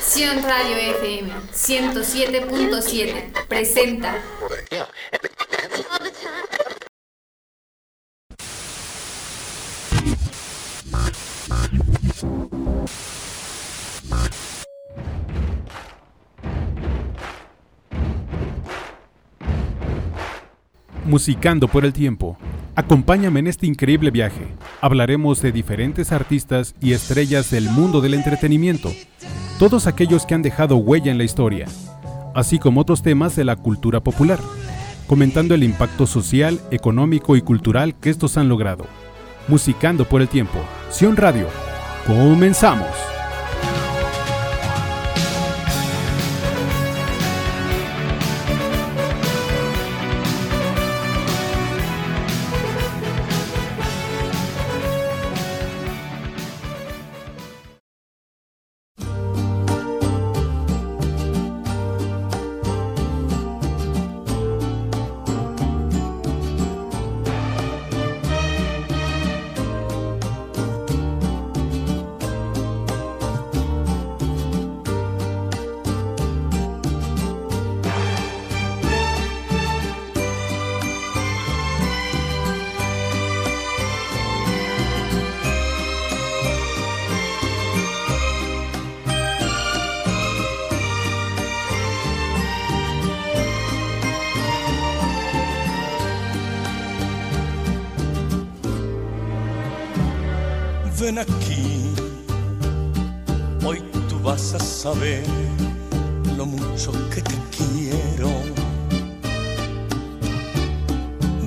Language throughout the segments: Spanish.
Sion Radio FM 107.7 presenta Musicando por el tiempo. Acompáñame en este increíble viaje. Hablaremos de diferentes artistas y estrellas del mundo del entretenimiento, todos aquellos que han dejado huella en la historia, así como otros temas de la cultura popular, comentando el impacto social, económico y cultural que estos han logrado. Musicando por el tiempo. Sion Radio. Comenzamos.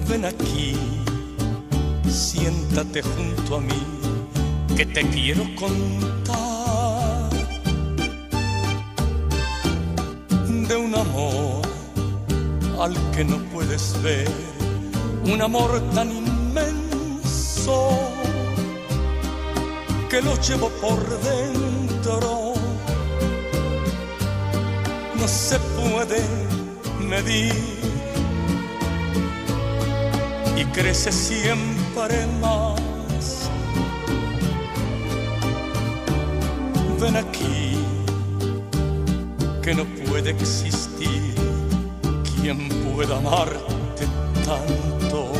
Ven aquí, siéntate junto a mí, que te quiero contar de un amor al que no puedes ver, un amor tan inmenso que lo llevo por dentro. No se puede medir y crece siempre más. Ven aquí, que no puede existir quien pueda amarte tanto.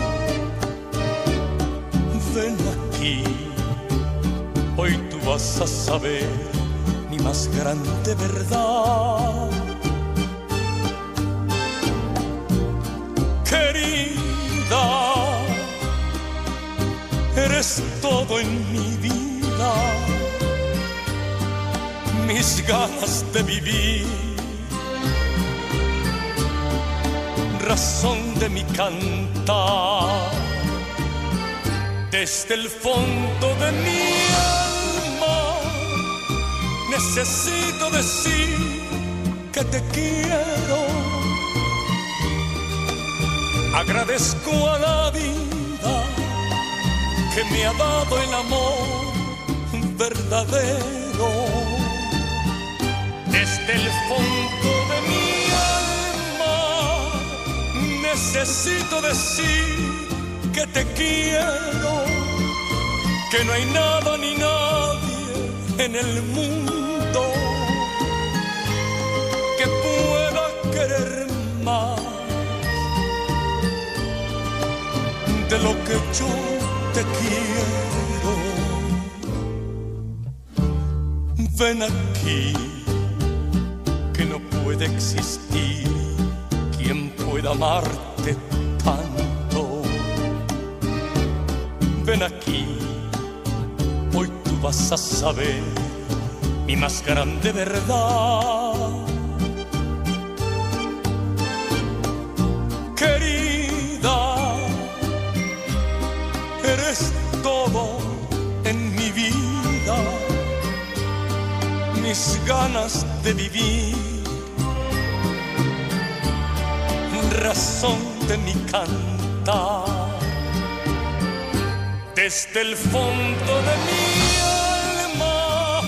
Ven aquí Hoy tú vas a saber mi más grande verdad. Eres todo en mi vida, mis ganas de vivir, razón de mi cantar. Desde el fondo de mi alma necesito decir que te quiero. Agradezco a la que me ha dado el amor verdadero. Desde el fondo de mi alma necesito decir que te quiero, que no hay nada ni nadie en el mundo que pueda querer más de lo que yo Ven aquí, que no puede existir quien pueda amarte tanto ven aquí, hoy tú vas a saber mi más grande verdad. Mis ganas de vivir, razón de mi cantar desde el fondo de mi alma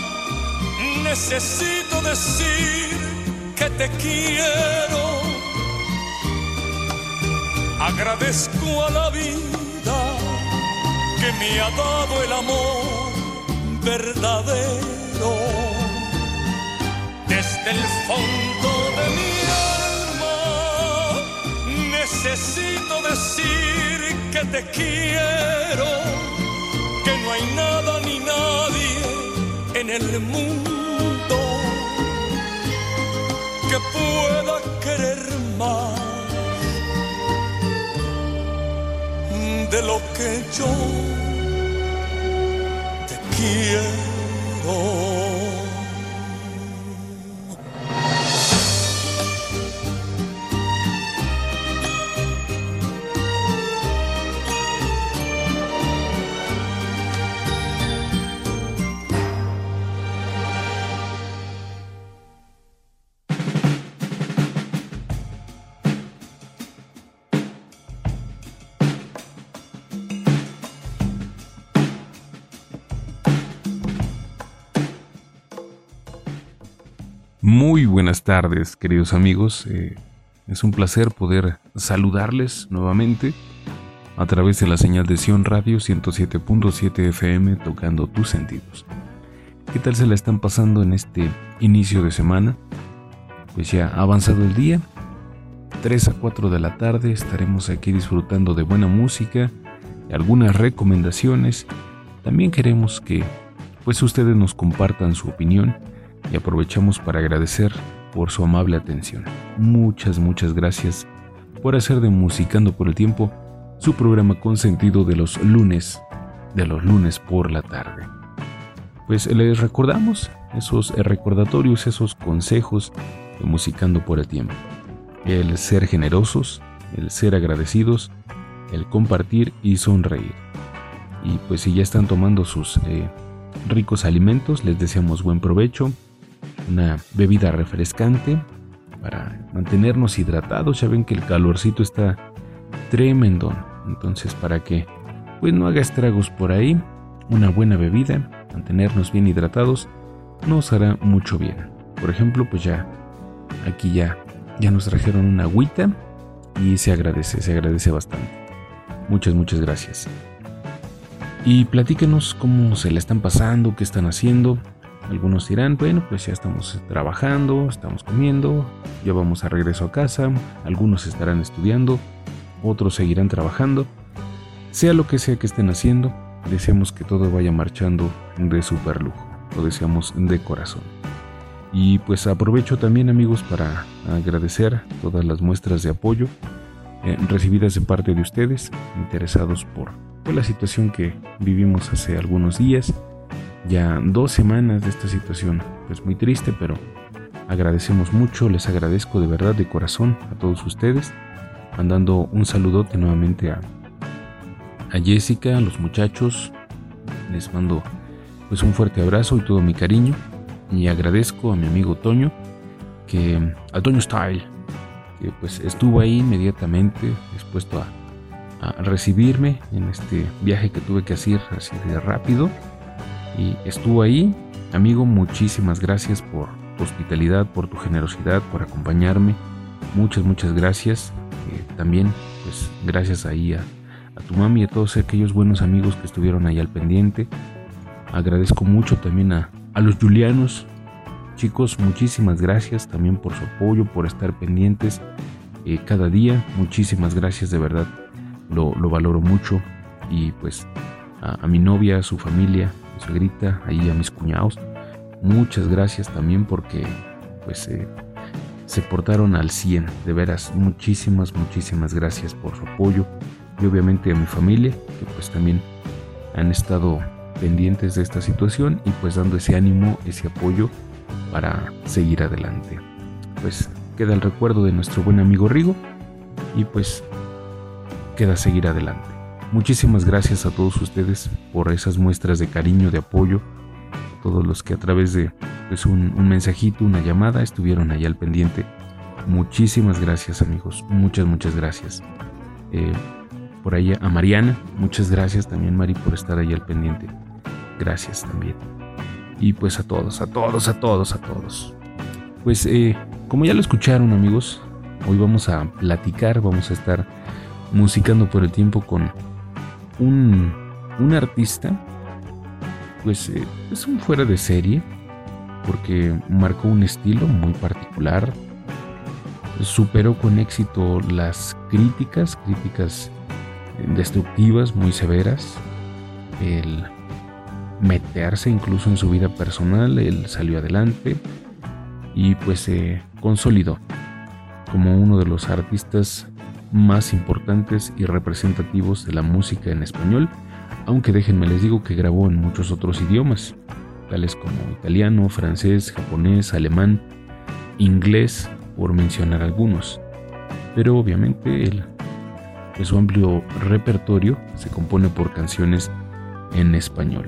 necesito decir que te quiero. Agradezco a la vida que me ha dado el amor verdadero. Desde el fondo de mi alma necesito decir que te quiero, que no hay nada ni nadie en el mundo que pueda querer más de lo que yo quiero. Muy buenas tardes, queridos amigos. Eh, es un placer poder saludarles nuevamente a través de la señal de Sion Radio 107.7 FM tocando tus sentidos. ¿Qué tal se la están pasando en este inicio de semana? Pues ya ha avanzado el día. 3 a 4 de la tarde estaremos aquí disfrutando de buena música y algunas recomendaciones. También queremos que pues ustedes nos compartan su opinión y aprovechamos para agradecer por su amable atención. Muchas, muchas gracias por hacer de Musicando por el Tiempo su programa consentido de los lunes, de los lunes por la tarde. Pues les recordamos esos recordatorios, esos consejos de Musicando por el Tiempo. El ser generosos, el ser agradecidos, el compartir y sonreír. Y pues si ya están tomando sus eh, ricos alimentos, les deseamos buen provecho, una bebida refrescante para mantenernos hidratados. Ya ven que el calorcito está tremendo. Entonces, para que pues no haga estragos por ahí, una buena bebida, mantenernos bien hidratados, nos hará mucho bien. Por ejemplo, pues ya aquí ya ya nos trajeron una agüita y se agradece, se agradece bastante. Muchas, muchas gracias. Y platíquenos cómo se le están pasando, qué están haciendo. Algunos dirán, bueno, pues ya estamos trabajando, estamos comiendo, ya vamos a regreso a casa, algunos estarán estudiando, otros seguirán trabajando. Sea lo que sea que estén haciendo, deseamos que todo vaya marchando de super lujo, lo deseamos de corazón. Y pues aprovecho también amigos para agradecer todas las muestras de apoyo eh, recibidas de parte de ustedes, interesados por, por la situación que vivimos hace algunos días ya dos semanas de esta situación. Pues muy triste, pero agradecemos mucho, les agradezco de verdad de corazón a todos ustedes, mandando un saludote nuevamente a, a Jessica, a los muchachos, les mando pues un fuerte abrazo y todo mi cariño. Y agradezco a mi amigo Toño que a Toño Style que pues estuvo ahí inmediatamente dispuesto a, a recibirme en este viaje que tuve que hacer así de rápido y estuvo ahí. Amigo, muchísimas gracias por tu hospitalidad, por tu generosidad, por acompañarme. Muchas, muchas gracias. Eh, también, pues, gracias ahí a, tu mami y a todos aquellos buenos amigos que estuvieron ahí al pendiente. Agradezco mucho también a, los julianos. Chicos, muchísimas gracias también por su apoyo, por estar pendientes eh, cada día. Muchísimas gracias, de verdad. Lo, valoro mucho. Y pues a, a mi novia, a su familia, suegrita, ahí a mis cuñados. Muchas gracias también porque pues eh, se portaron al 100, de veras, muchísimas, muchísimas gracias por su apoyo y obviamente a mi familia que pues también han estado pendientes de esta situación y pues dando ese ánimo, ese apoyo para seguir adelante. Pues queda el recuerdo de nuestro buen amigo Rigo y pues queda seguir adelante. Muchísimas gracias a todos ustedes por esas muestras de cariño, de apoyo, todos los que a través de pues, un, mensajito, una llamada estuvieron ahí al pendiente. Muchísimas gracias amigos, muchas, muchas gracias. Eh, por ahí a Mariana, muchas gracias también Mari por estar ahí al pendiente. Gracias también. Y pues a todos, a todos, a todos, a todos. Pues eh, como ya lo escucharon amigos, hoy vamos a platicar, vamos a estar musicando por el tiempo con un, artista pues eh, es un fuera de serie porque marcó un estilo muy particular, superó con éxito las críticas, críticas destructivas, muy severas, el meterse incluso en su vida personal, él salió adelante y pues se consolidó como uno de los artistas más importantes y representativos de la música en español, aunque déjenme les digo que grabó en muchos otros idiomas, tales como italiano, francés, japonés, alemán, inglés, por mencionar algunos. Pero obviamente el, su amplio repertorio se compone por canciones en español.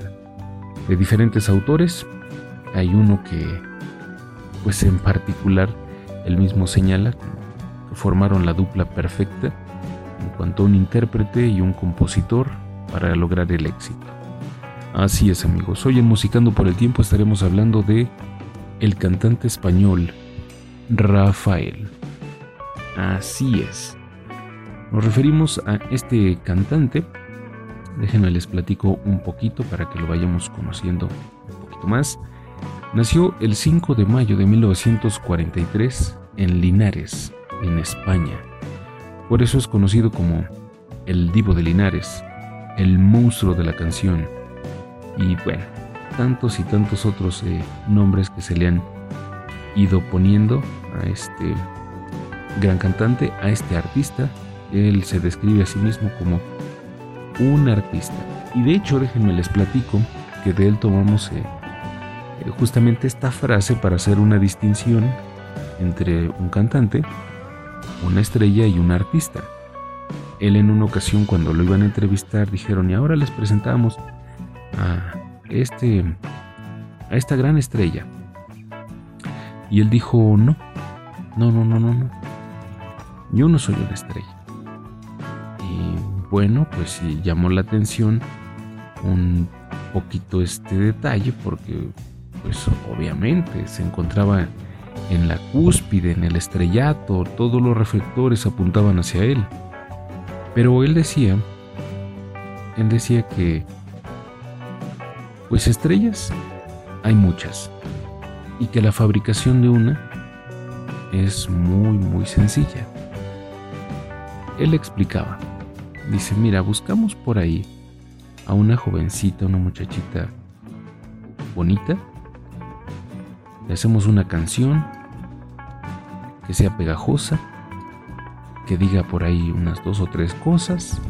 De diferentes autores, hay uno que, pues en particular, él mismo señala que formaron la dupla perfecta en cuanto a un intérprete y un compositor para lograr el éxito. Así es amigos, hoy en Musicando por el Tiempo estaremos hablando de el cantante español Rafael. Así es. Nos referimos a este cantante. Déjenme les platico un poquito para que lo vayamos conociendo un poquito más. Nació el 5 de mayo de 1943 en Linares, en España. Por eso es conocido como el Divo de Linares, el monstruo de la canción. Y bueno, tantos y tantos otros eh, nombres que se le han ido poniendo a este gran cantante, a este artista. Él se describe a sí mismo como un artista. Y de hecho, déjenme les platico que de él tomamos eh, justamente esta frase para hacer una distinción entre un cantante, una estrella y un artista. Él en una ocasión cuando lo iban a entrevistar dijeron, y ahora les presentamos a este a esta gran estrella. Y él dijo, no, no, no, no, no, no. Yo no soy una estrella. Y bueno, pues llamó la atención un poquito este detalle porque pues obviamente se encontraba en la cúspide, en el estrellato, todos los reflectores apuntaban hacia él. Pero él decía, él decía que pues estrellas hay muchas y que la fabricación de una es muy muy sencilla. Él explicaba, dice, mira, buscamos por ahí a una jovencita, una muchachita bonita, le hacemos una canción que sea pegajosa, que diga por ahí unas dos o tres cosas,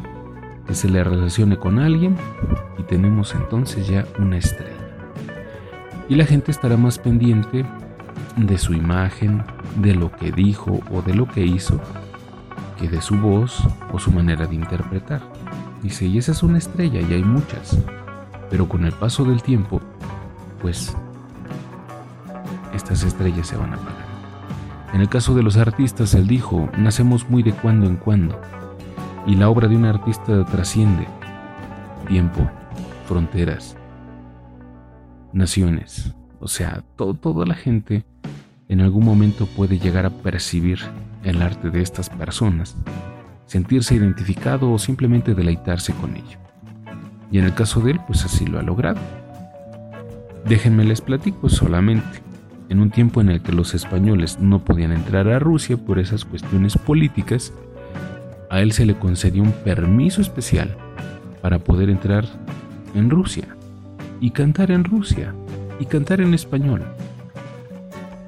que se le relacione con alguien y tenemos entonces ya una estrella. Y la gente estará más pendiente de su imagen, de lo que dijo o de lo que hizo, que de su voz o su manera de interpretar. Dice, y esa es una estrella y hay muchas, pero con el paso del tiempo, pues estas estrellas se van a apagar. En el caso de los artistas, él dijo, nacemos muy de cuando en cuando, y la obra de un artista trasciende tiempo, fronteras, naciones. O sea, toda la gente en algún momento puede llegar a percibir el arte de estas personas, sentirse identificado o simplemente deleitarse con ello. Y en el caso de él, pues así lo ha logrado. Déjenme les platico solamente. En un tiempo en el que los españoles no podían entrar a Rusia por esas cuestiones políticas, a él se le concedió un permiso especial para poder entrar en Rusia y cantar en Rusia y cantar en español.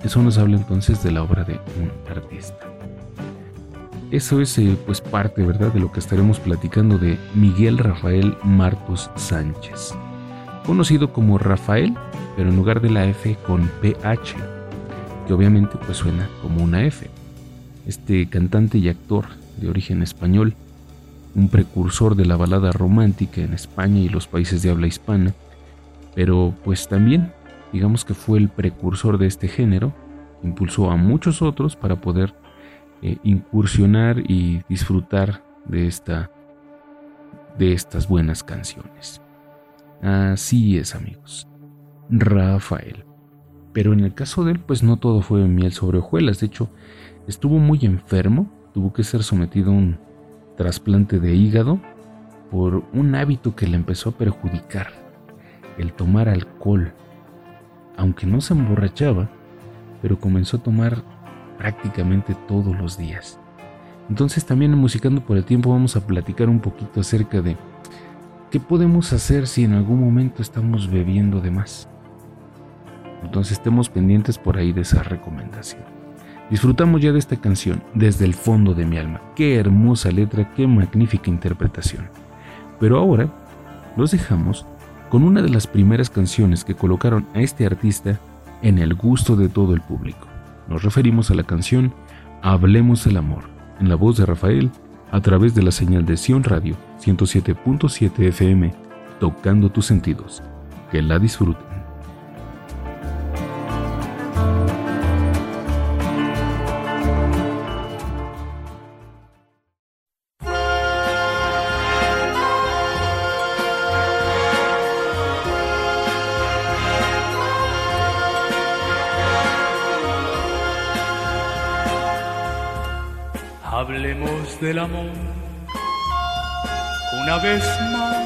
Eso nos habla entonces de la obra de un artista. Eso es eh, pues parte, ¿verdad?, de lo que estaremos platicando de Miguel Rafael Martos Sánchez, conocido como Rafael, pero en lugar de la F con PH, que obviamente pues suena como una F. Este cantante y actor de origen español, un precursor de la balada romántica en España y los países de habla hispana, pero pues también digamos que fue el precursor de este género, impulsó a muchos otros para poder eh, incursionar y disfrutar de esta de estas buenas canciones. Así es, amigos. Rafael. Pero en el caso de él, pues no todo fue miel sobre hojuelas. De hecho, estuvo muy enfermo, tuvo que ser sometido a un trasplante de hígado por un hábito que le empezó a perjudicar el tomar alcohol, aunque no se emborrachaba, pero comenzó a tomar prácticamente todos los días. Entonces también Musicando por el Tiempo vamos a platicar un poquito acerca de qué podemos hacer si en algún momento estamos bebiendo de más. Entonces estemos pendientes por ahí de esa recomendación. Disfrutamos ya de esta canción desde el fondo de mi alma. Qué hermosa letra, qué magnífica interpretación. Pero ahora los dejamos con una de las primeras canciones que colocaron a este artista en el gusto de todo el público. Nos referimos a la canción Hablemos del Amor, en la voz de Rafael, a través de la señal de Sion Radio 107.7 FM, tocando tus sentidos. Que la disfruten. Del amor una vez más,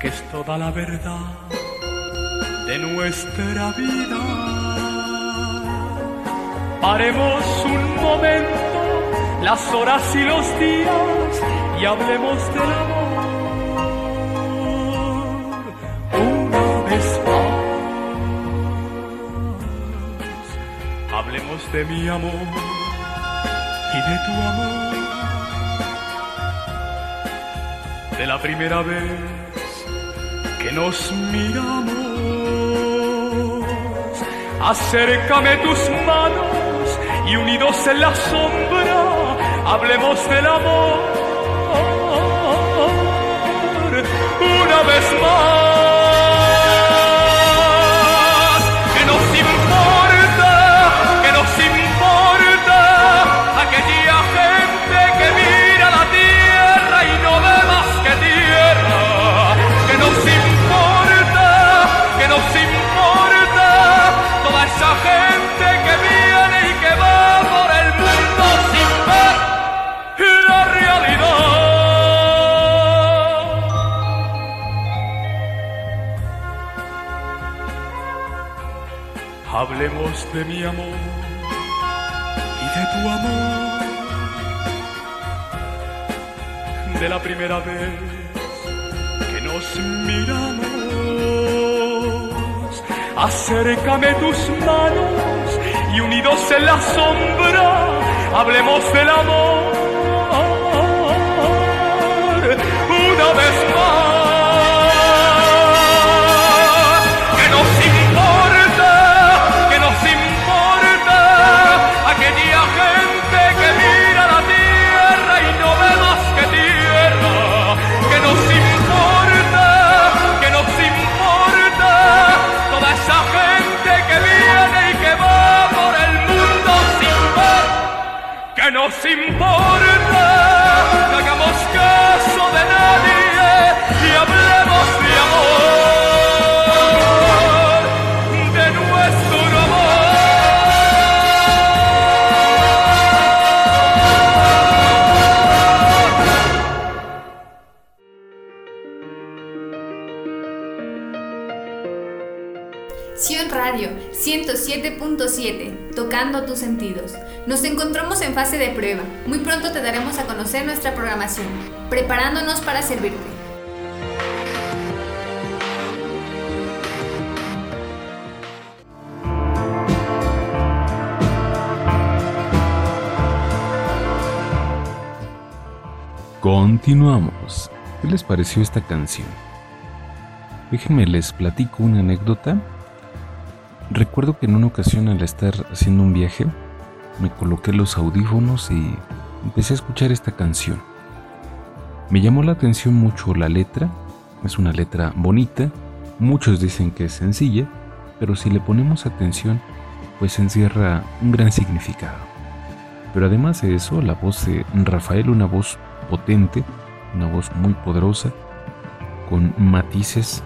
que es toda la verdad de nuestra vida. Paremos un momento las horas y los días y hablemos del amor una vez más. Hablemos de mi amor de tu amor. De la primera vez que nos miramos, acércame tus manos y unidos en la sombra, hablemos del amor. Una vez más. De mi amor y de tu amor. De la primera vez que nos miramos, acércame tus manos y unidos en la sombra, hablemos del amor. Una vez más. Nos importa que hagamos caso de nadie Sion Radio 107.7, tocando tus sentidos. Nos encontramos en fase de prueba. Muy pronto te daremos a conocer nuestra programación, preparándonos para servirte. Continuamos. ¿Qué les pareció esta canción? Déjenme les platico una anécdota. Recuerdo que en una ocasión al estar haciendo un viaje, me coloqué los audífonos y empecé a escuchar esta canción. Me llamó la atención mucho la letra, es una letra bonita, muchos dicen que es sencilla, pero si le ponemos atención, pues encierra un gran significado. Pero además de eso, la voz de Rafael, una voz potente, una voz muy poderosa, con matices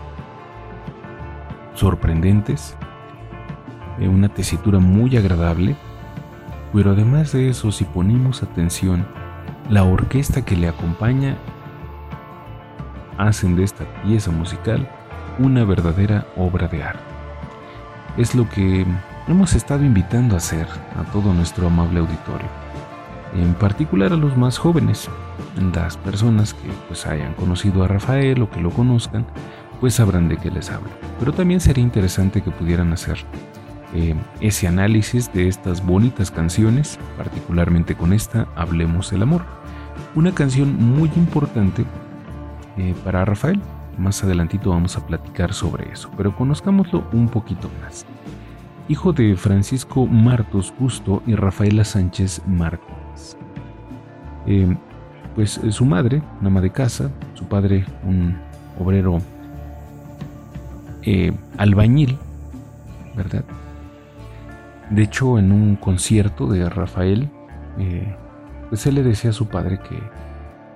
sorprendentes, una tesitura muy agradable, pero además de eso, si ponemos atención, la orquesta que le acompaña hacen de esta pieza musical una verdadera obra de arte. Es lo que hemos estado invitando a hacer a todo nuestro amable auditorio, en particular a los más jóvenes, las personas que pues hayan conocido a Rafael o que lo conozcan, pues sabrán de qué les hablo. Pero también sería interesante que pudieran hacer eh, ese análisis de estas bonitas canciones, particularmente con esta Hablemos del Amor. Una canción muy importante eh, para Rafael. Más adelantito vamos a platicar sobre eso, pero conozcámoslo un poquito más. Hijo de Francisco Martos Gusto y Rafaela Sánchez Martínez. Eh, pues su madre, una ama de casa, su padre, un obrero albañil, ¿verdad? De hecho, en un concierto de Rafael, eh, pues él le decía a su padre que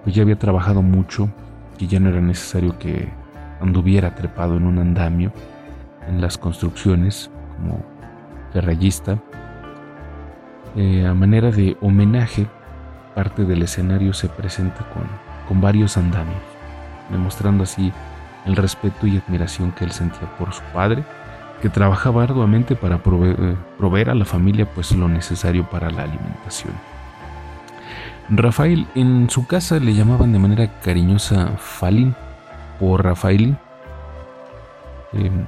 pues ya había trabajado mucho, que ya no era necesario que anduviera trepado en un andamio en las construcciones como ferrallista. Eh, a manera de homenaje, parte del escenario se presenta con, con varios andamios, demostrando así el respeto y admiración que él sentía por su padre que trabajaba arduamente para eh, proveer, a la familia pues lo necesario para la alimentación. Rafael en su casa le llamaban de manera cariñosa Falín por Rafaelín. Em,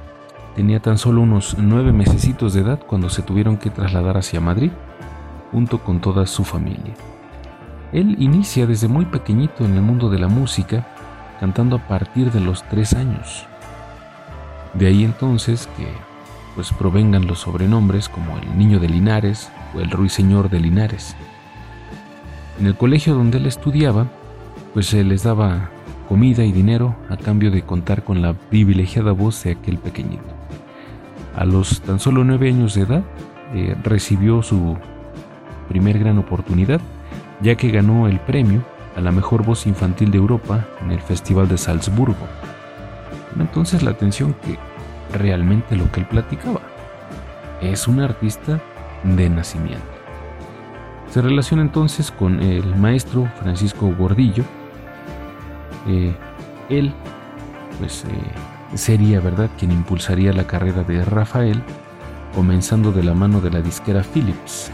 tenía tan solo unos nueve mesecitos de edad cuando se tuvieron que trasladar hacia Madrid junto con toda su familia. Él inicia desde muy pequeñito en el mundo de la música, cantando a partir de los tres años. De ahí entonces que pues provengan los sobrenombres como el Niño de Linares o el Ruiseñor de Linares. En el colegio donde él estudiaba, pues se les daba comida y dinero a cambio de contar con la privilegiada voz de aquel pequeñito. A los tan solo nueve años de edad, eh, recibió su primer gran oportunidad, ya que ganó el premio a la mejor voz infantil de Europa en el Festival de Salzburgo entonces la atención que realmente lo que él platicaba. Es un artista de nacimiento. Se relaciona entonces con el maestro Francisco Gordillo. Eh, él, pues, eh, sería, ¿verdad?, quien impulsaría la carrera de Rafael, comenzando de la mano de la disquera Philips,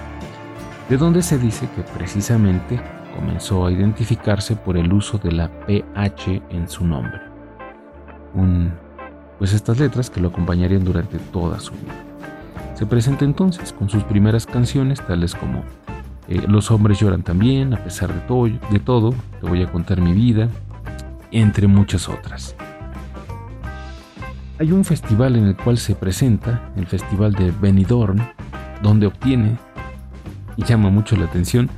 de donde se dice que precisamente comenzó a identificarse por el uso de la PH en su nombre pues estas letras que lo acompañarían durante toda su vida. Se presenta entonces con sus primeras canciones, tales como eh, Los hombres lloran también, a pesar de todo, de todo, te voy a contar mi vida, entre muchas otras. Hay un festival en el cual se presenta, el Festival de Benidorm, donde obtiene, y llama mucho la atención,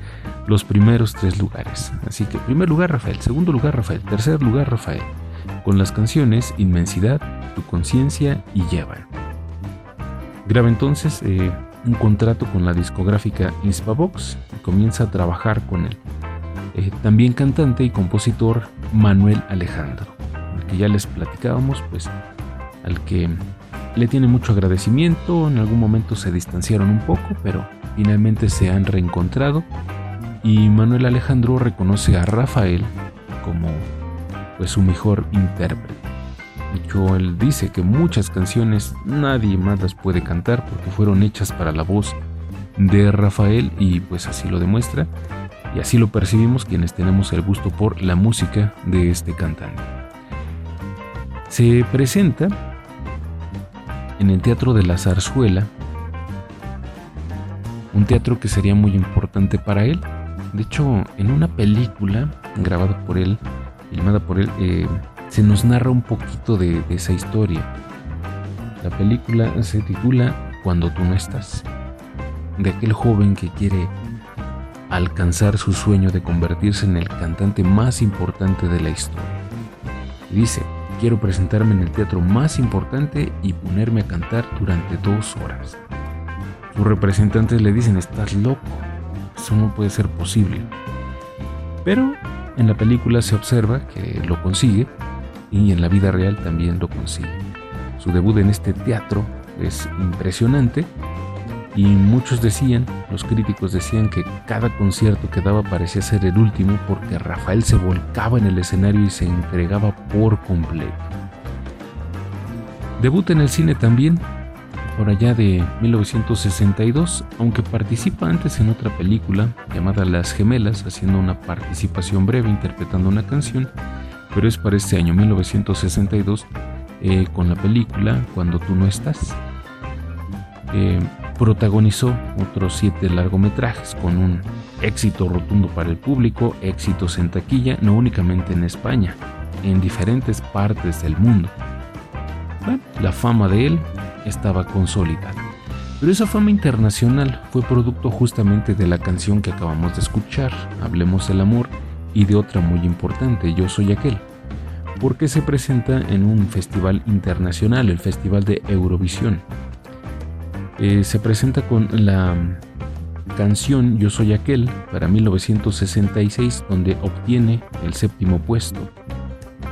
los primeros tres lugares. Así que primer lugar Rafael, segundo lugar Rafael, tercer lugar Rafael con las canciones Inmensidad, Tu conciencia y Llevan. Graba entonces eh, un contrato con la discográfica Inspavox y comienza a trabajar con él. Eh, también cantante y compositor Manuel Alejandro, al que ya les platicábamos, pues al que le tiene mucho agradecimiento, en algún momento se distanciaron un poco, pero finalmente se han reencontrado y Manuel Alejandro reconoce a Rafael como pues su mejor intérprete. De hecho, él dice que muchas canciones nadie más las puede cantar porque fueron hechas para la voz de Rafael y pues así lo demuestra y así lo percibimos quienes tenemos el gusto por la música de este cantante. Se presenta en el Teatro de la Zarzuela, un teatro que sería muy importante para él. De hecho, en una película grabada por él filmada por él, eh, se nos narra un poquito de, esa historia. La película se titula Cuando tú no estás, de aquel joven que quiere alcanzar su sueño de convertirse en el cantante más importante de la historia. dice, quiero presentarme en el teatro más importante y ponerme a cantar durante dos horas. Sus representantes le dicen, estás loco, eso no puede ser posible. Pero en la película se observa que lo consigue y en la vida real también lo consigue. Su debut en este teatro es impresionante Y muchos decían, los críticos decían que cada concierto que daba parecía ser el último porque Rafael se volcaba en el escenario y se entregaba por completo. Debuta en el cine también, por allá de 1962, aunque participa antes en otra película llamada Las Gemelas, haciendo una participación breve interpretando una canción, pero es para este año 1962 eh, con la película Cuando tú no estás. Eh, protagonizó otros siete largometrajes con un éxito rotundo para el público, éxitos en taquilla, no únicamente en España, en diferentes partes del mundo. la fama de él estaba consolidada. Pero esa fama internacional fue producto justamente de la canción que acabamos de escuchar, Hablemos del Amor, y de otra muy importante, Yo Soy Aquel, porque se presenta en un festival internacional, el Festival de Eurovisión. Eh, se presenta con la canción Yo Soy Aquel para 1966, donde obtiene el séptimo puesto,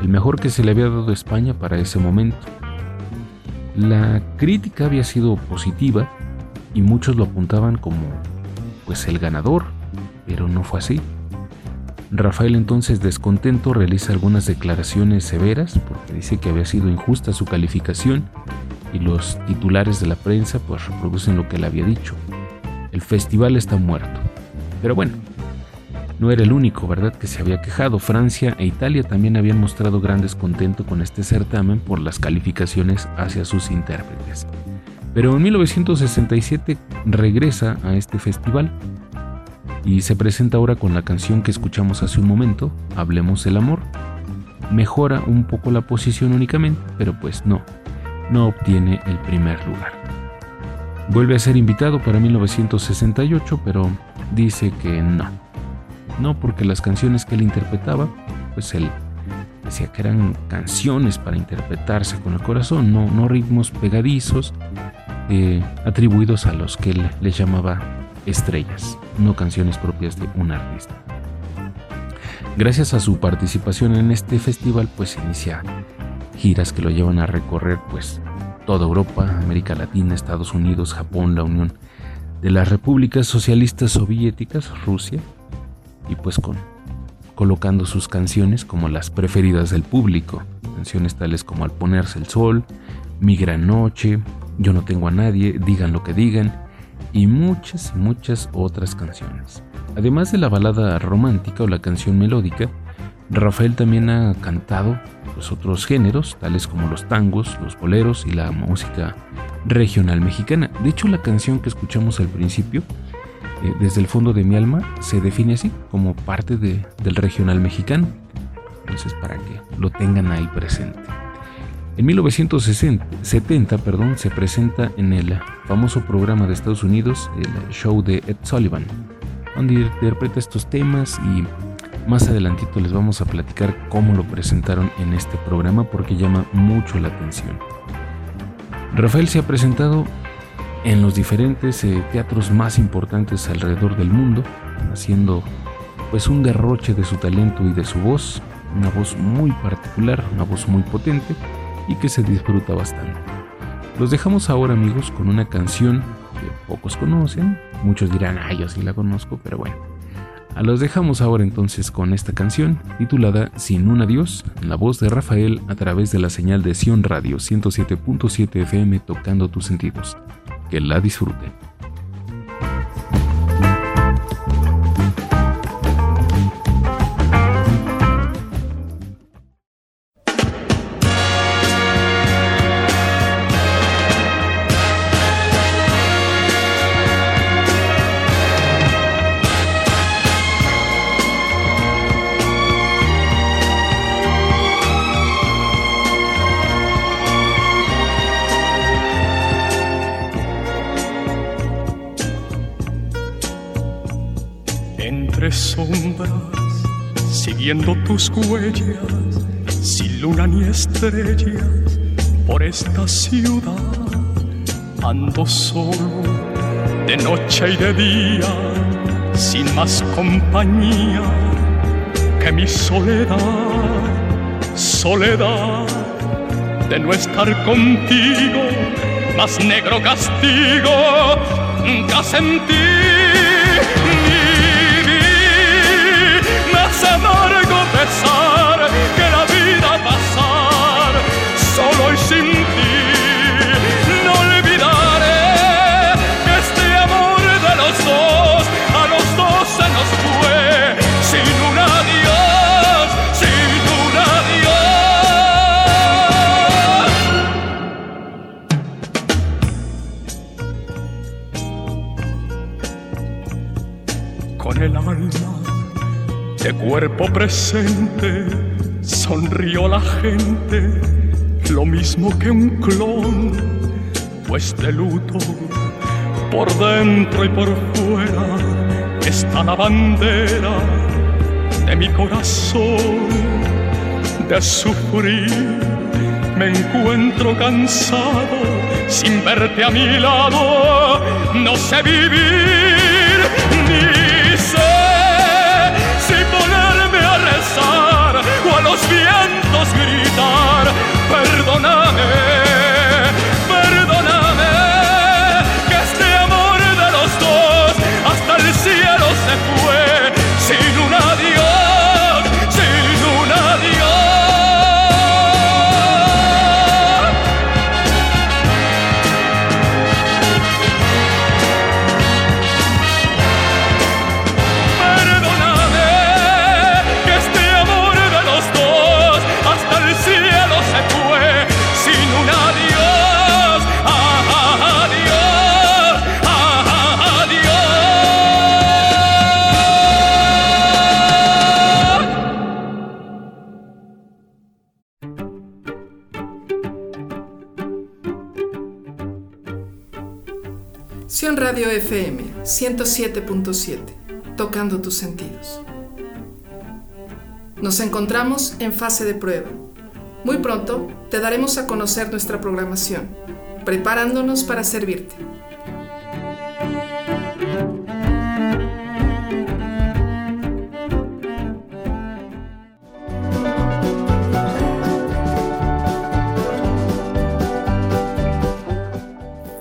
el mejor que se le había dado a España para ese momento. La crítica había sido positiva y muchos lo apuntaban como pues el ganador, pero no fue así. Rafael entonces descontento realiza algunas declaraciones severas porque dice que había sido injusta su calificación y los titulares de la prensa pues reproducen lo que él había dicho. El festival está muerto. Pero bueno, no era el único, ¿verdad?, que se había quejado. Francia e Italia también habían mostrado gran descontento con este certamen por las calificaciones hacia sus intérpretes. Pero en 1967 regresa a este festival y se presenta ahora con la canción que escuchamos hace un momento, Hablemos el Amor. Mejora un poco la posición únicamente, pero pues no, no obtiene el primer lugar. Vuelve a ser invitado para 1968, pero dice que no, no porque las canciones que él interpretaba, pues él decía que eran canciones para interpretarse con el corazón, no, no ritmos pegadizos eh, atribuidos a los que él les llamaba estrellas, no canciones propias de un artista. Gracias a su participación en este festival, pues inicia giras que lo llevan a recorrer pues toda Europa, América Latina, Estados Unidos, Japón, la Unión de las repúblicas socialistas soviéticas, Rusia, y pues con colocando sus canciones como las preferidas del público, canciones tales como Al ponerse el sol, Mi gran noche, Yo no tengo a nadie, Digan lo que digan y muchas y muchas otras canciones. Además de la balada romántica o la canción melódica, Rafael también ha cantado los otros géneros, tales como los tangos, los boleros y la música regional mexicana. De hecho, la canción que escuchamos al principio eh, desde el fondo de mi alma se define así, como parte del regional mexicano. Entonces, para que lo tengan ahí presente. En 1970 perdón, se presenta en el famoso programa de Estados Unidos, el show de Ed Sullivan, donde interpreta estos temas y más adelantito les vamos a platicar cómo lo presentaron en este programa porque llama mucho la atención. Rafael se ha presentado en los diferentes eh, teatros más importantes alrededor del mundo, haciendo pues un derroche de su talento y de su voz, una voz muy particular, una voz muy potente y que se disfruta bastante. Los dejamos ahora amigos con una canción que pocos conocen, muchos dirán, ah, yo sí la conozco, pero bueno. A los dejamos ahora entonces con esta canción titulada Sin un adiós, en la voz de Rafael a través de la señal de Sion Radio 107.7 FM tocando tus sentidos que la disfruten. Tus huellas, sin luna ni estrellas, por esta ciudad ando solo, de noche y de día, sin más compañía que mi soledad, soledad de no estar contigo, más negro castigo nunca sentí. Sonrió la gente, lo mismo que un clon, pues de luto por dentro y por fuera está la bandera de mi corazón de sufrir. Me encuentro cansado sin verte a mi lado, no sé vivir los vientos gritar, perdóname, perdóname, que este amor de los dos hasta el cielo se fue Sion Radio FM 107.7, tocando tus sentidos. Nos encontramos en fase de prueba. Muy pronto te daremos a conocer nuestra programación, preparándonos para servirte.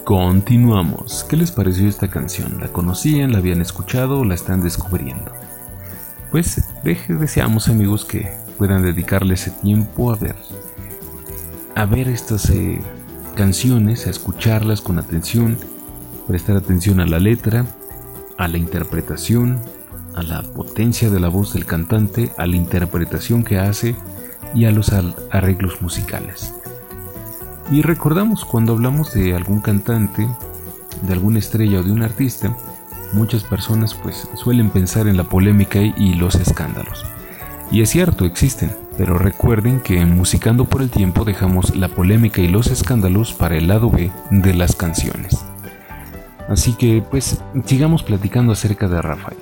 Continuamos. ¿Qué les pareció esta canción? ¿La conocían? ¿La habían escuchado o la están descubriendo? Pues deje- deseamos amigos que puedan dedicarle ese tiempo a ver a ver estas eh, canciones, a escucharlas con atención, prestar atención a la letra, a la interpretación, a la potencia de la voz del cantante, a la interpretación que hace y a los arreglos musicales. Y recordamos cuando hablamos de algún cantante, de alguna estrella o de un artista, muchas personas pues suelen pensar en la polémica y- los escándalos. Y es cierto, existen, pero recuerden que en Musicando por el Tiempo dejamos la polémica y los escándalos para el lado B de las canciones. Así que pues sigamos platicando acerca de Rafael.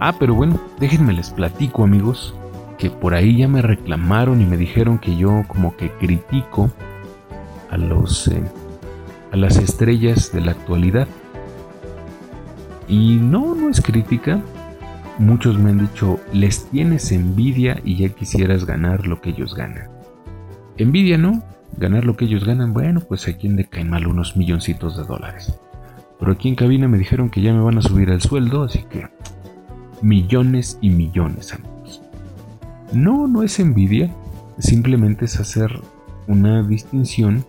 Ah, pero bueno, déjenme les platico amigos, que por ahí ya me reclamaron y me dijeron que yo como que critico a los eh, a las estrellas de la actualidad. Y no, no es crítica. Muchos me han dicho, les tienes envidia y ya quisieras ganar lo que ellos ganan. Envidia no, ganar lo que ellos ganan, bueno, pues a quien le caen mal unos milloncitos de dólares. Pero aquí en cabina me dijeron que ya me van a subir el sueldo, así que millones y millones, amigos. No, no es envidia, simplemente es hacer una distinción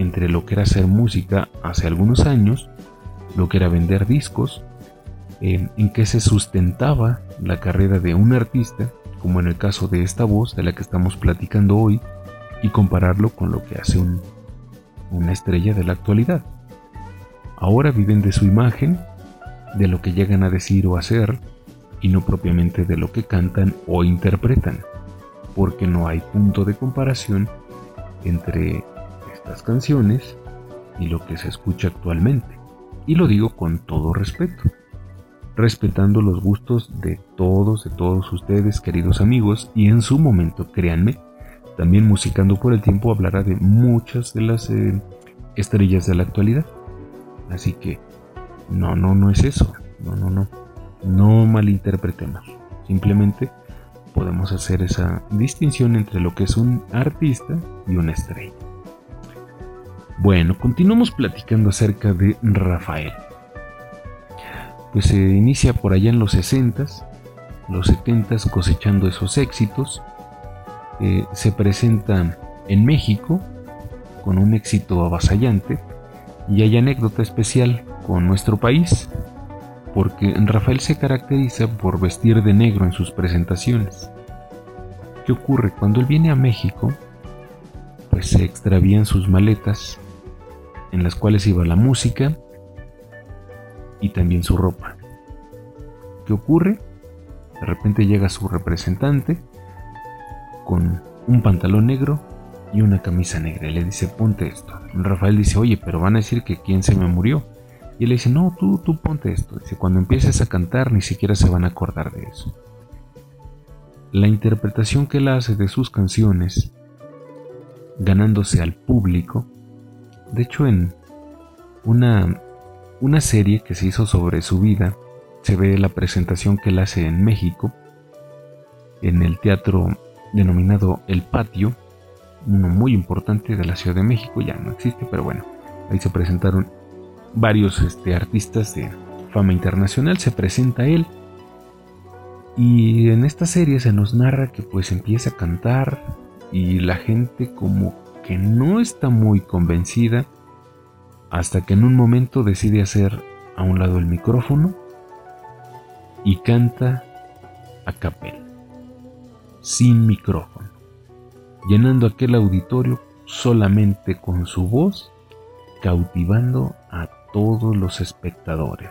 entre lo que era hacer música hace algunos años, lo que era vender discos, en que se sustentaba la carrera de un artista, como en el caso de esta voz de la que estamos platicando hoy, y compararlo con lo que hace un- una estrella de la actualidad. Ahora viven de su imagen, de lo que llegan a decir o hacer, y no propiamente de lo que cantan o interpretan, porque no hay punto de comparación entre estas canciones y lo que se escucha actualmente. Y lo digo con todo respeto, respetando los gustos de todos, de todos ustedes, queridos amigos, y en su momento, créanme, también Musicando por el Tiempo hablará de muchas de las eh, estrellas de la actualidad. Así que, no, no, no es eso. No, no, no. No malinterpretemos. Simplemente podemos hacer esa distinción entre lo que es un artista y una estrella. Bueno, continuamos platicando acerca de Rafael. pues se inicia por allá en los 60s, los 70s cosechando esos éxitos. Eh, se presenta en México con un éxito avasallante y hay anécdota especial con nuestro país porque Rafael se caracteriza por vestir de negro en sus presentaciones. ¿Qué ocurre? Cuando él viene a México, pues se extravían sus maletas en las cuales iba la música y también su ropa. ¿Qué ocurre? De repente llega su representante con un pantalón negro y una camisa negra le dice ponte esto. Rafael dice oye pero van a decir que quién se me murió. Y él le dice no tú, tú ponte esto. Dice cuando empieces a cantar ni siquiera se van a acordar de eso. La interpretación que él hace de sus canciones ganándose al público. De hecho, en una, una serie que se hizo sobre su vida, se ve la presentación que él hace en México, en el teatro denominado El Patio, uno muy importante de la Ciudad de México, ya no existe, pero bueno, ahí se presentaron varios este, artistas de fama internacional, se presenta él, y en esta serie se nos narra que pues empieza a cantar, y la gente como que no está muy convencida hasta que en un momento decide hacer a un lado el micrófono y canta a capel, sin micrófono, llenando aquel auditorio solamente con su voz, cautivando a todos los espectadores,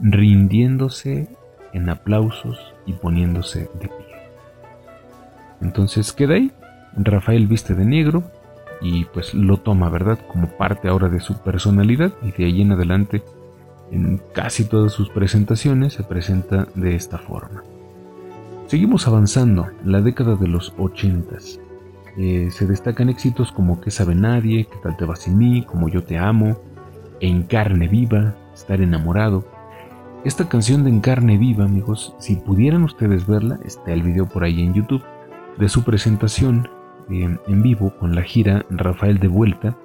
rindiéndose en aplausos y poniéndose de pie. Entonces queda ahí Rafael viste de negro y pues lo toma, ¿verdad? Como parte ahora de su personalidad y de ahí en adelante en casi todas sus presentaciones se presenta de esta forma. Seguimos avanzando, la década de los 80 eh, se destacan éxitos como Que sabe nadie, Que tal te va sin mí, Como yo te amo, En carne viva, Estar enamorado. Esta canción de En carne viva, amigos, si pudieran ustedes verla, está el video por ahí en YouTube, de su presentación en vivo con la gira Rafael de Vuelta,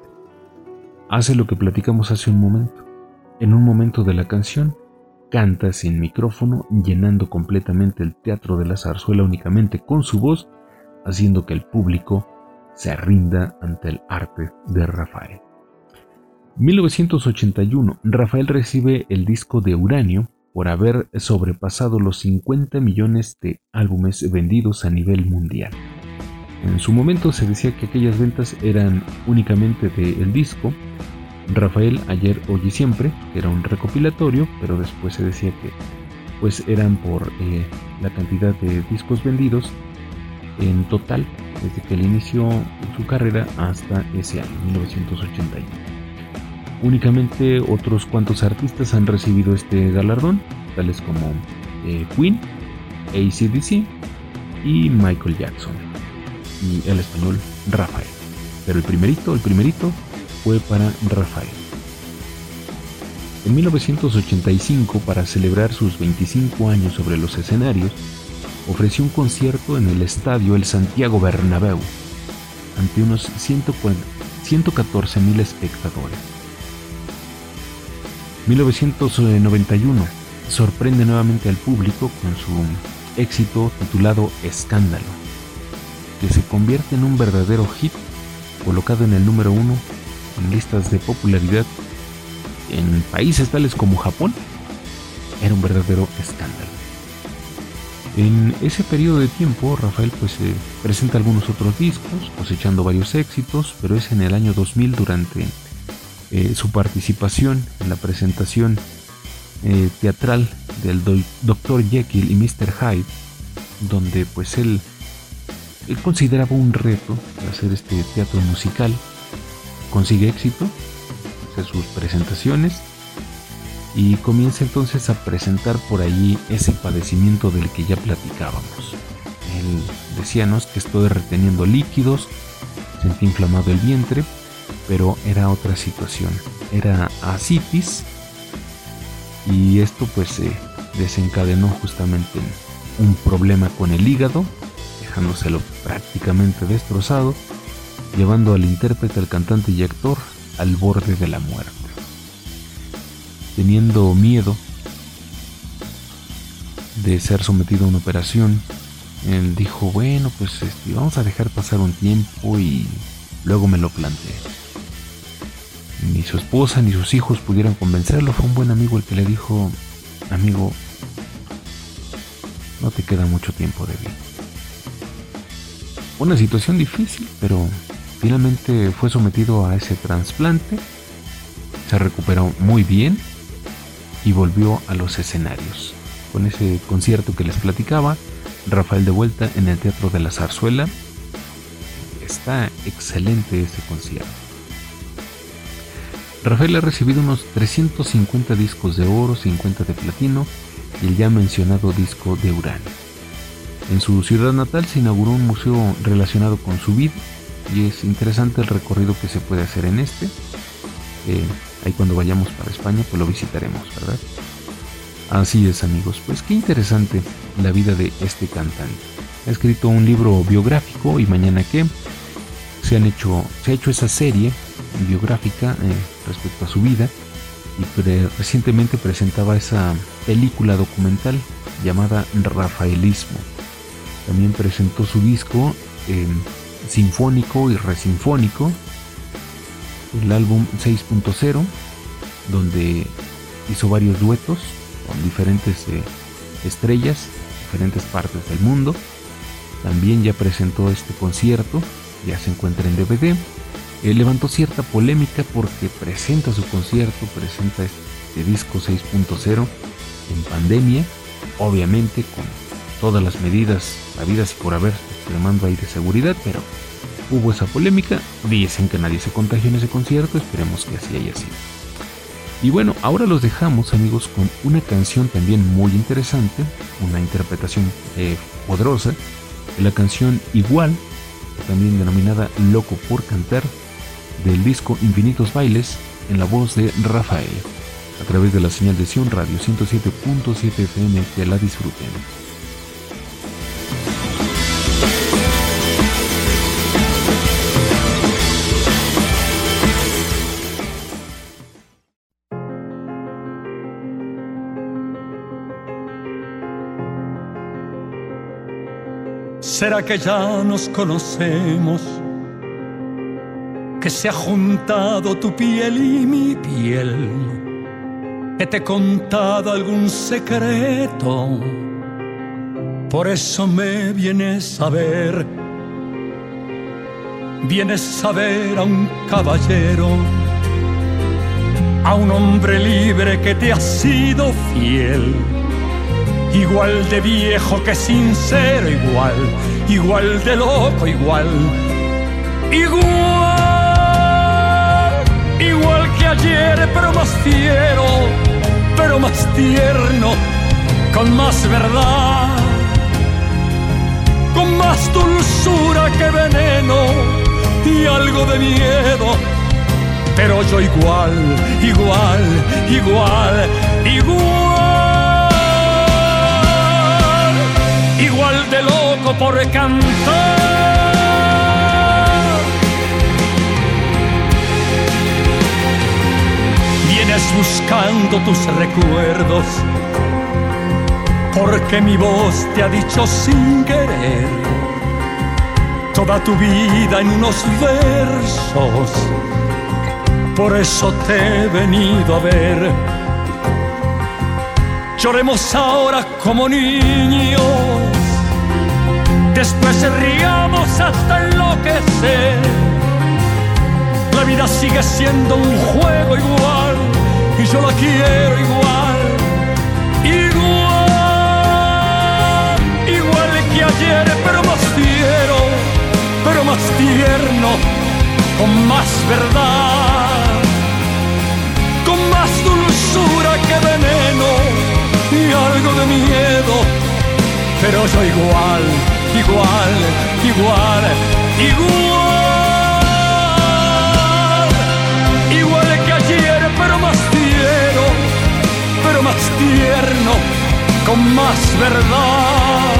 hace lo que platicamos hace un momento. En un momento de la canción, canta sin micrófono, llenando completamente el teatro de la zarzuela únicamente con su voz, haciendo que el público se rinda ante el arte de Rafael. 1981, Rafael recibe el disco de Uranio por haber sobrepasado los 50 millones de álbumes vendidos a nivel mundial. En su momento se decía que aquellas ventas eran únicamente del disco Rafael Ayer, Hoy y Siempre, que era un recopilatorio, pero después se decía que pues eran por eh, la cantidad de discos vendidos en total desde que él inició su carrera hasta ese año, 1981. Únicamente otros cuantos artistas han recibido este galardón, tales como eh, Queen, ACDC y Michael Jackson y el español Rafael. Pero el primerito, el primerito fue para Rafael. En 1985, para celebrar sus 25 años sobre los escenarios, ofreció un concierto en el estadio El Santiago Bernabéu ante unos 114 mil espectadores. 1991 sorprende nuevamente al público con su éxito titulado Escándalo que se convierte en un verdadero hit, colocado en el número uno en listas de popularidad en países tales como Japón, era un verdadero escándalo. En ese periodo de tiempo, Rafael pues presenta algunos otros discos, cosechando varios éxitos, pero es en el año 2000 durante eh, su participación en la presentación eh, teatral del Dr. Jekyll y Mr. Hyde, donde pues él él consideraba un reto hacer este teatro musical. Consigue éxito, hace sus presentaciones y comienza entonces a presentar por allí ese padecimiento del que ya platicábamos. Él decíanos que estoy reteniendo líquidos, sentí inflamado el vientre, pero era otra situación, era asitis y esto pues se desencadenó justamente en un problema con el hígado dejándoselo prácticamente destrozado, llevando al intérprete, al cantante y actor al borde de la muerte. Teniendo miedo de ser sometido a una operación, él dijo, bueno, pues este, vamos a dejar pasar un tiempo y luego me lo planteé. Ni su esposa ni sus hijos pudieron convencerlo. Fue un buen amigo el que le dijo, amigo, no te queda mucho tiempo de vida. Una situación difícil, pero finalmente fue sometido a ese trasplante. Se recuperó muy bien y volvió a los escenarios. Con ese concierto que les platicaba, Rafael de vuelta en el Teatro de la Zarzuela. Está excelente ese concierto. Rafael ha recibido unos 350 discos de oro, 50 de platino y el ya mencionado disco de uranio. En su ciudad natal se inauguró un museo relacionado con su vida y es interesante el recorrido que se puede hacer en este. Eh, ahí cuando vayamos para España pues lo visitaremos, ¿verdad? Así es amigos, pues qué interesante la vida de este cantante. Ha escrito un libro biográfico y mañana que se han hecho, se ha hecho esa serie biográfica eh, respecto a su vida y recientemente presentaba esa película documental llamada Rafaelismo. También presentó su disco eh, sinfónico y resinfónico, el álbum 6.0, donde hizo varios duetos con diferentes eh, estrellas, diferentes partes del mundo. También ya presentó este concierto, ya se encuentra en DVD eh, levantó cierta polémica porque presenta su concierto, presenta este disco 6.0 en pandemia, obviamente con todas las medidas habidas y por haber extremando ahí de seguridad, pero hubo esa polémica, dicen que nadie se contagió en ese concierto, esperemos que así haya sido. Y bueno, ahora los dejamos amigos con una canción también muy interesante, una interpretación eh, poderosa de la canción Igual, también denominada Loco por Cantar, del disco Infinitos Bailes en la voz de Rafael, a través de la señal de Sion Radio 107.7 FM que la disfruten. ¿Será que ya nos conocemos? que se ha juntado tu piel y mi piel, que te he contado algún secreto. Por eso me vienes a ver, vienes a ver a un caballero, a un hombre libre que te ha sido fiel. Igual de viejo que sincero, igual, igual de loco, igual, igual igual que ayer, pero más fiero, pero más tierno, con más verdad, con más dulzura que veneno y algo de miedo. Pero yo igual, igual, igual, igual, loco por cantar buscando tus recuerdos, porque mi voz te ha dicho sin querer toda tu vida en unos versos. Por eso te he venido a ver. Lloremos ahora como niños, después riamos hasta enloquecer. La vida sigue siendo un juego igual y yo la quiero igual, igual, igual que ayer, pero más fiero, pero más tierno, con más verdad, con más dulzura que veneno y algo de miedo, pero yo igual, igual, igual, igual, igual que ayer, pero más pero más tierno, con más verdad,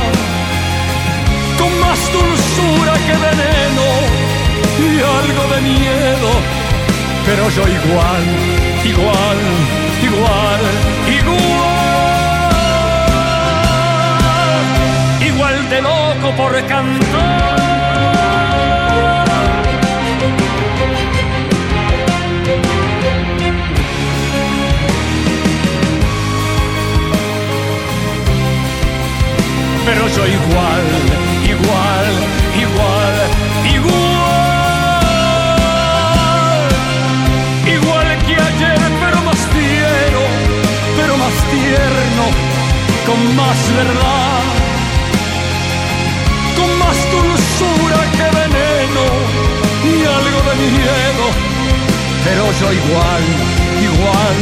con más dulzura que veneno y algo de miedo, pero yo igual, igual, igual, igual. Por cantar. Pero yo igual, igual, igual, igual. Igual que ayer, pero más fiero, pero más tierno, con más verdad, miedo. Pero yo igual, igual,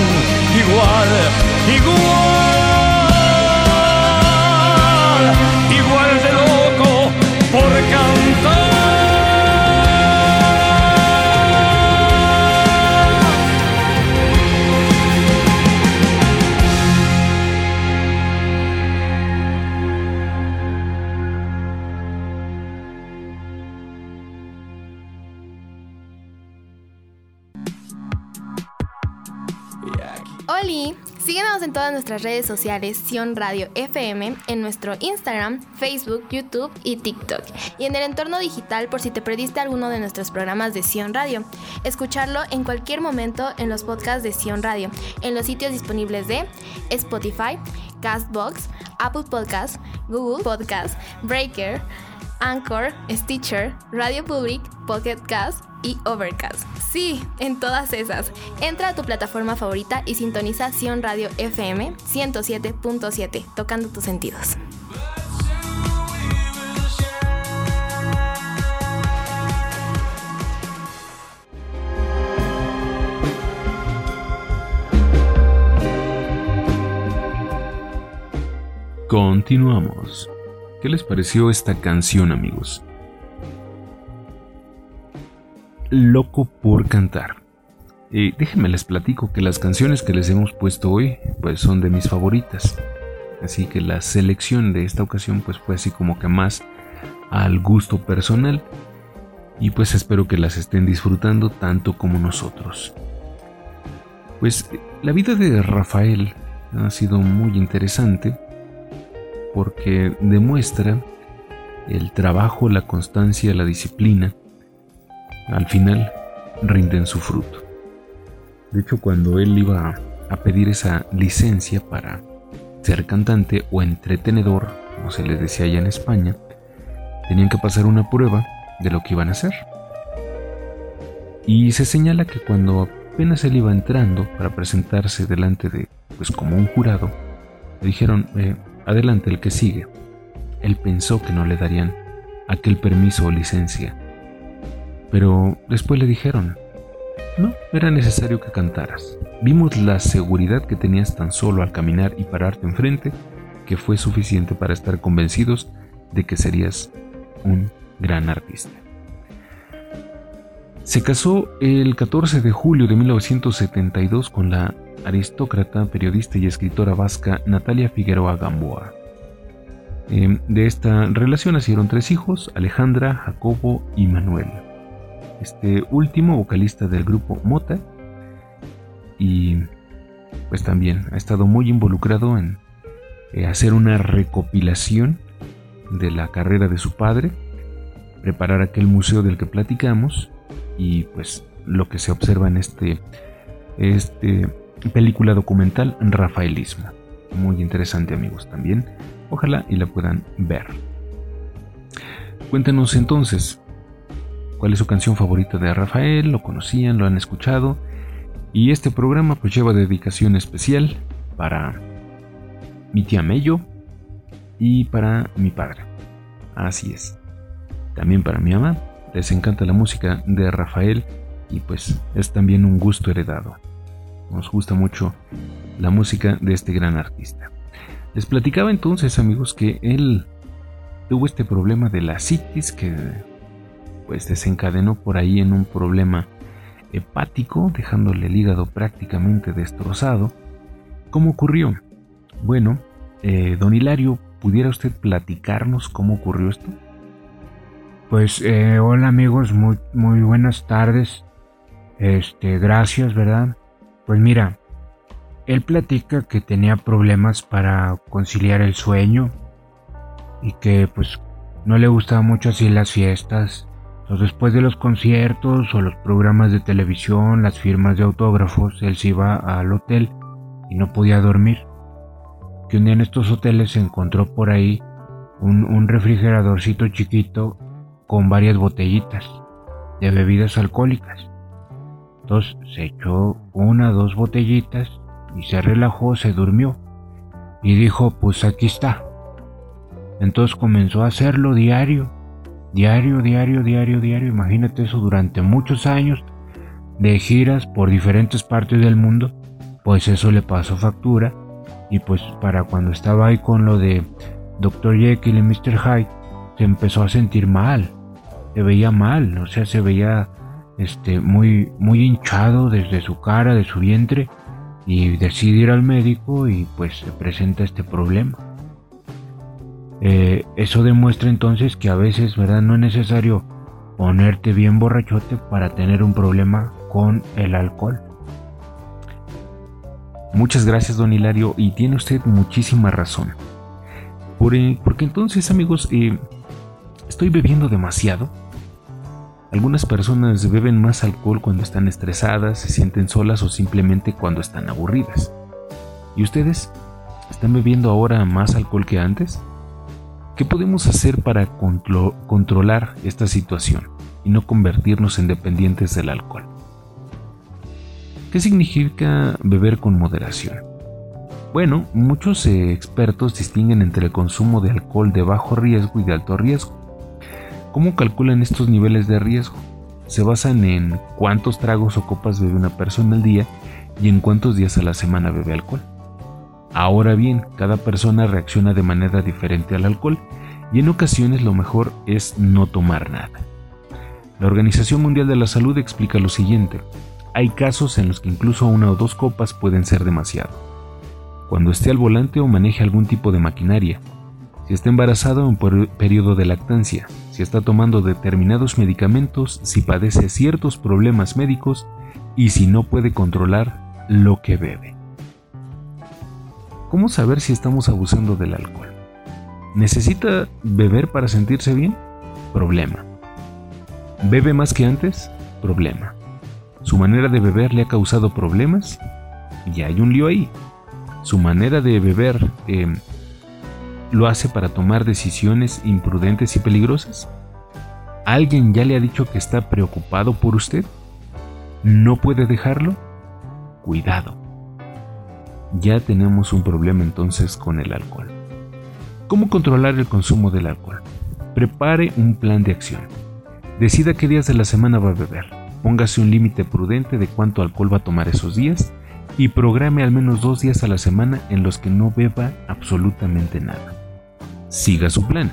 igual, igual, en todas nuestras redes sociales, Sion Radio FM, en nuestro Instagram, Facebook, YouTube y TikTok. Y en el entorno digital por si te perdiste alguno de nuestros programas de Sion Radio. Escucharlo en cualquier momento en los podcasts de Sion Radio, en los sitios disponibles de Spotify, Castbox, Apple Podcasts, Google Podcasts, Breaker, Anchor, Stitcher, Radio Public, Pocket Cast y Overcast. Sí, en todas esas. Entra a tu plataforma favorita y sintoniza Sion Radio FM 107.7, tocando tus sentidos. Continuamos. ¿Qué les pareció esta canción, amigos? Loco por cantar. Déjenme les platico que las canciones que les hemos puesto hoy, pues son de mis favoritas. Así que la selección de esta ocasión, pues fue así como que más al gusto personal. Y pues espero que las estén disfrutando tanto como nosotros. Pues la vida de Rafael ha sido muy interesante porque demuestra el trabajo, la constancia, la disciplina, al final rinden su fruto. De hecho, cuando él iba a pedir esa licencia para ser cantante o entretenedor, como se les decía allá en España, tenían que pasar una prueba de lo que iban a hacer. Y se señala que cuando apenas él iba entrando para presentarse delante de, pues como un jurado, le dijeron, eh, adelante el que sigue. Él pensó que no le darían aquel permiso o licencia. Pero después le dijeron, no, era necesario que cantaras. Vimos la seguridad que tenías tan solo al caminar y pararte enfrente, que fue suficiente para estar convencidos de que serías un gran artista. Se casó el 14 de julio de 1972 con la aristócrata, periodista y escritora vasca Natalia Figueroa Gamboa. Eh, de esta relación nacieron tres hijos, Alejandra, Jacobo y Manuel. Este último, vocalista del grupo Mota, y pues también ha estado muy involucrado en eh, hacer una recopilación de la carrera de su padre, preparar aquel museo del que platicamos y pues lo que se observa en este, este película documental Rafaelismo. Muy interesante amigos también. Ojalá y la puedan ver. Cuéntenos entonces, ¿cuál es su canción favorita de Rafael? ¿Lo conocían? ¿Lo han escuchado? Y este programa pues lleva dedicación especial para mi tía Mello y para mi padre. Así es. También para mi mamá. Les encanta la música de Rafael y pues es también un gusto heredado. Nos gusta mucho la música de este gran artista. Les platicaba entonces, amigos, que él tuvo este problema de la citis que pues desencadenó por ahí en un problema hepático, dejándole el hígado prácticamente destrozado. ¿Cómo ocurrió? Bueno, eh, don Hilario, ¿pudiera usted platicarnos cómo ocurrió esto? Pues eh, hola amigos, muy, muy buenas tardes. Este, gracias, ¿verdad? Pues mira, él platica que tenía problemas para conciliar el sueño y que pues no le gustaban mucho así las fiestas. Entonces, después de los conciertos o los programas de televisión, las firmas de autógrafos, él se iba al hotel y no podía dormir. Que un día en estos hoteles se encontró por ahí un, un refrigeradorcito chiquito con varias botellitas de bebidas alcohólicas. Entonces se echó una, dos botellitas y se relajó, se durmió y dijo, pues aquí está. Entonces comenzó a hacerlo diario, diario, diario, diario, diario. Imagínate eso durante muchos años de giras por diferentes partes del mundo. Pues eso le pasó factura. Y pues para cuando estaba ahí con lo de Dr. Jekyll y Mr. Hyde, se empezó a sentir mal. Se veía mal, o sea, se veía este, muy, muy hinchado desde su cara, de su vientre y decide ir al médico y pues se presenta este problema. Eh, eso demuestra entonces que a veces, ¿verdad? No es necesario ponerte bien borrachote para tener un problema con el alcohol. Muchas gracias, don Hilario, y tiene usted muchísima razón. Eh, porque entonces, amigos, eh, estoy bebiendo demasiado. Algunas personas beben más alcohol cuando están estresadas, se sienten solas o simplemente cuando están aburridas. ¿Y ustedes? ¿Están bebiendo ahora más alcohol que antes? ¿Qué podemos hacer para controlar esta situación y no convertirnos en dependientes del alcohol? ¿Qué significa beber con moderación? Bueno, muchos eh, expertos distinguen entre el consumo de alcohol de bajo riesgo y de alto riesgo. ¿Cómo calculan estos niveles de riesgo? Se basan en cuántos tragos o copas bebe una persona al día y en cuántos días a la semana bebe alcohol. Ahora bien, cada persona reacciona de manera diferente al alcohol y en ocasiones lo mejor es no tomar nada. La Organización Mundial de la Salud explica lo siguiente. Hay casos en los que incluso una o dos copas pueden ser demasiado. Cuando esté al volante o maneje algún tipo de maquinaria, si está embarazado en periodo de lactancia, si está tomando determinados medicamentos, si padece ciertos problemas médicos y si no puede controlar lo que bebe. ¿Cómo saber si estamos abusando del alcohol? ¿Necesita beber para sentirse bien? Problema. ¿Bebe más que antes? Problema. ¿Su manera de beber le ha causado problemas? Ya hay un lío ahí. Su manera de beber eh, lo hace para tomar decisiones imprudentes y peligrosas? ¿Alguien ya le ha dicho que está preocupado por usted? ¿No puede dejarlo? Cuidado. Ya tenemos un problema entonces con el alcohol. ¿Cómo controlar el consumo del alcohol? Prepare un plan de acción. Decida qué días de la semana va a beber. Póngase un límite prudente de cuánto alcohol va a tomar esos días y programe al menos dos días a la semana en los que no beba absolutamente nada siga su plan.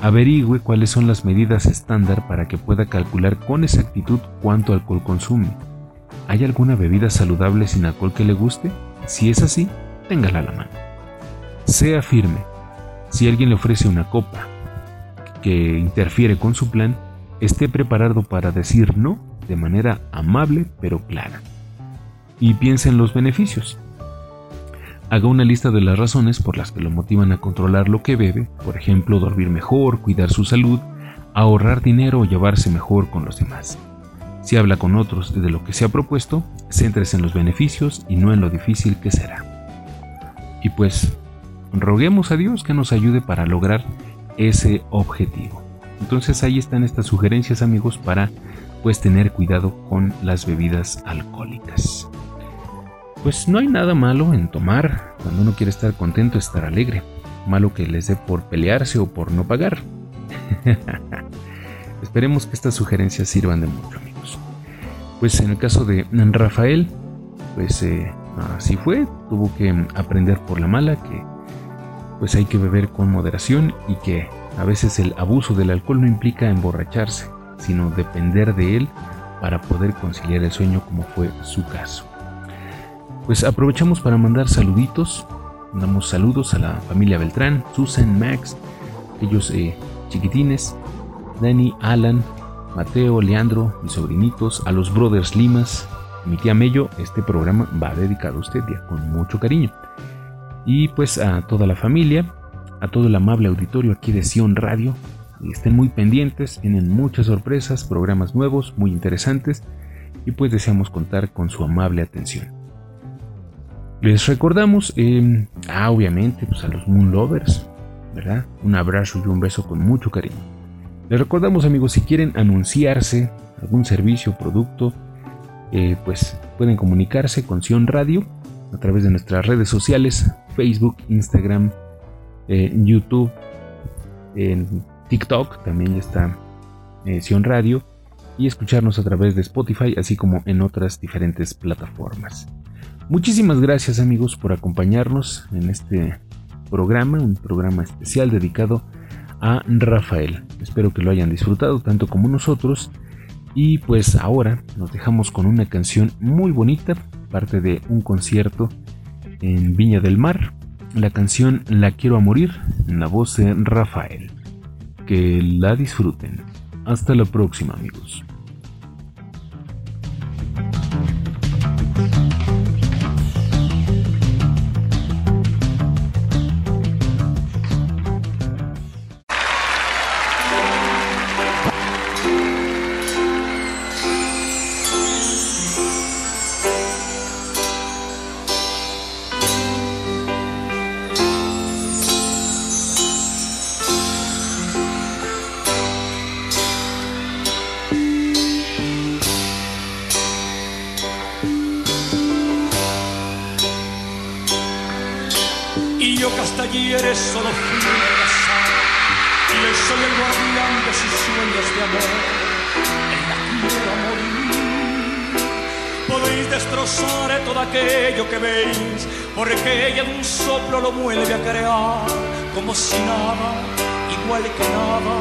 Averigüe cuáles son las medidas estándar para que pueda calcular con exactitud cuánto alcohol consume. ¿Hay alguna bebida saludable sin alcohol que le guste? Si es así, téngala a la mano. Sea firme. Si alguien le ofrece una copa que interfiere con su plan, esté preparado para decir no de manera amable pero clara. Y piense en los beneficios. Haga una lista de las razones por las que lo motivan a controlar lo que bebe, por ejemplo, dormir mejor, cuidar su salud, ahorrar dinero o llevarse mejor con los demás. Si habla con otros de lo que se ha propuesto, céntrese en los beneficios y no en lo difícil que será. Y pues, roguemos a Dios que nos ayude para lograr ese objetivo. Entonces ahí están estas sugerencias amigos para pues tener cuidado con las bebidas alcohólicas. Pues no hay nada malo en tomar cuando uno quiere estar contento, estar alegre. Malo que les dé por pelearse o por no pagar. Esperemos que estas sugerencias sirvan de mucho. Pues en el caso de Rafael, pues eh, así fue. Tuvo que aprender por la mala que pues hay que beber con moderación y que a veces el abuso del alcohol no implica emborracharse, sino depender de él para poder conciliar el sueño como fue su caso. Pues aprovechamos para mandar saluditos. Mandamos saludos a la familia Beltrán, Susan, Max, ellos eh, chiquitines, Dani, Alan, Mateo, Leandro, mis sobrinitos, a los brothers Limas, mi tía Mello. Este programa va dedicado a usted ya con mucho cariño. Y pues a toda la familia, a todo el amable auditorio aquí de Sion Radio, Estén muy pendientes, tienen muchas sorpresas, programas nuevos, muy interesantes y pues deseamos contar con su amable atención. Les recordamos, eh, ah, obviamente, pues a los Moon Lovers, ¿verdad? Un abrazo y un beso con mucho cariño. Les recordamos, amigos, si quieren anunciarse algún servicio o producto, eh, pues pueden comunicarse con Sion Radio a través de nuestras redes sociales, Facebook, Instagram, eh, YouTube, en TikTok también está eh, Sion Radio y escucharnos a través de Spotify, así como en otras diferentes plataformas. Muchísimas gracias amigos por acompañarnos en este programa, un programa especial dedicado a Rafael. Espero que lo hayan disfrutado tanto como nosotros. Y pues ahora nos dejamos con una canción muy bonita, parte de un concierto en Viña del Mar. La canción La quiero a morir, en la voz de Rafael. Que la disfruten. Hasta la próxima amigos. Eres solo fui y hoy soy el guardián de sus sueños de amor. En la quiero morir. Podéis destrozar todo aquello que veis, porque ella de un soplo lo vuelve a crear, como si nada, igual que nada,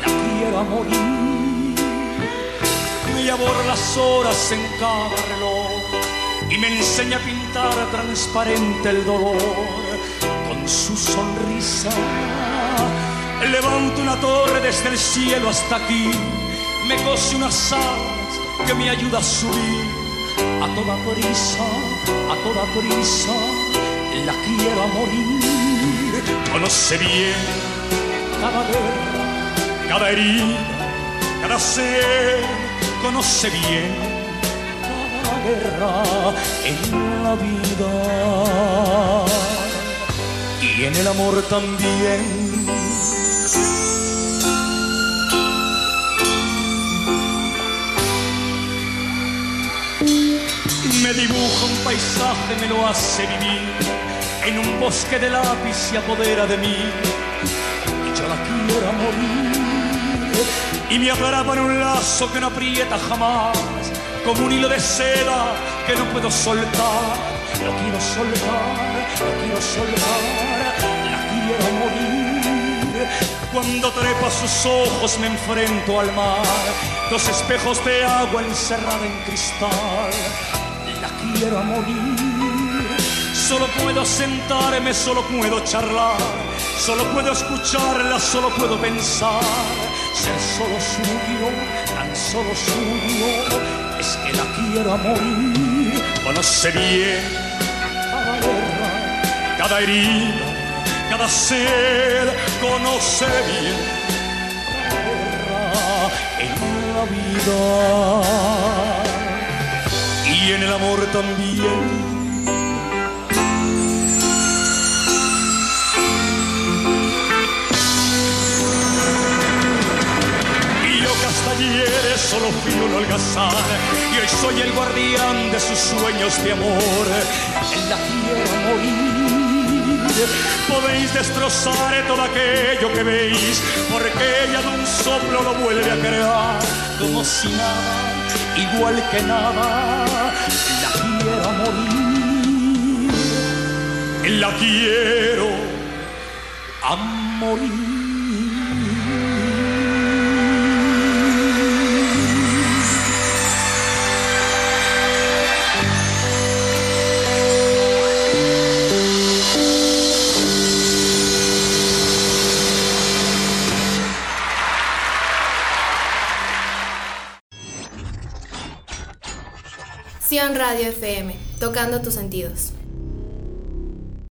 la quiero morir. Y por las horas en cada reloj y me enseña a pintar transparente el dolor su sonrisa. Levanto una torre desde el cielo hasta aquí, me cose unas alas que me ayuda a subir a toda prisa, a toda prisa, la quiero a morir. Conoce bien cada guerra, cada herida, cada ser, conoce bien cada guerra en la vida y en el amor también. Me dibuja un paisaje, me lo hace vivir en un bosque de lápiz se apodera de mí. Y yo la quiero morir. Y me atrapa en un lazo que no aprieta jamás como un hilo de seda que no puedo soltar. Lo quiero soltar, lo quiero soltar quiero morir. Cuando trepa sus ojos me enfrento al mar, dos espejos de agua encerrada en cristal. La quiero morir. Solo puedo sentarme, solo puedo charlar, solo puedo escucharla, solo puedo pensar. Ser solo suyo, tan solo suyo, es que la quiero morir. Conoce bien cada herida cada ser conoce bien en la vida y en el amor también. Castañeres solo fui un holgazán y hoy soy el guardián de sus sueños de amor. En la quiero morir podéis destrozar todo aquello que veis, porque ella de un soplo lo vuelve a crear, como si nada, igual que nada, la quiero morir, la quiero a morir. Radio FM, tocando tus sentidos.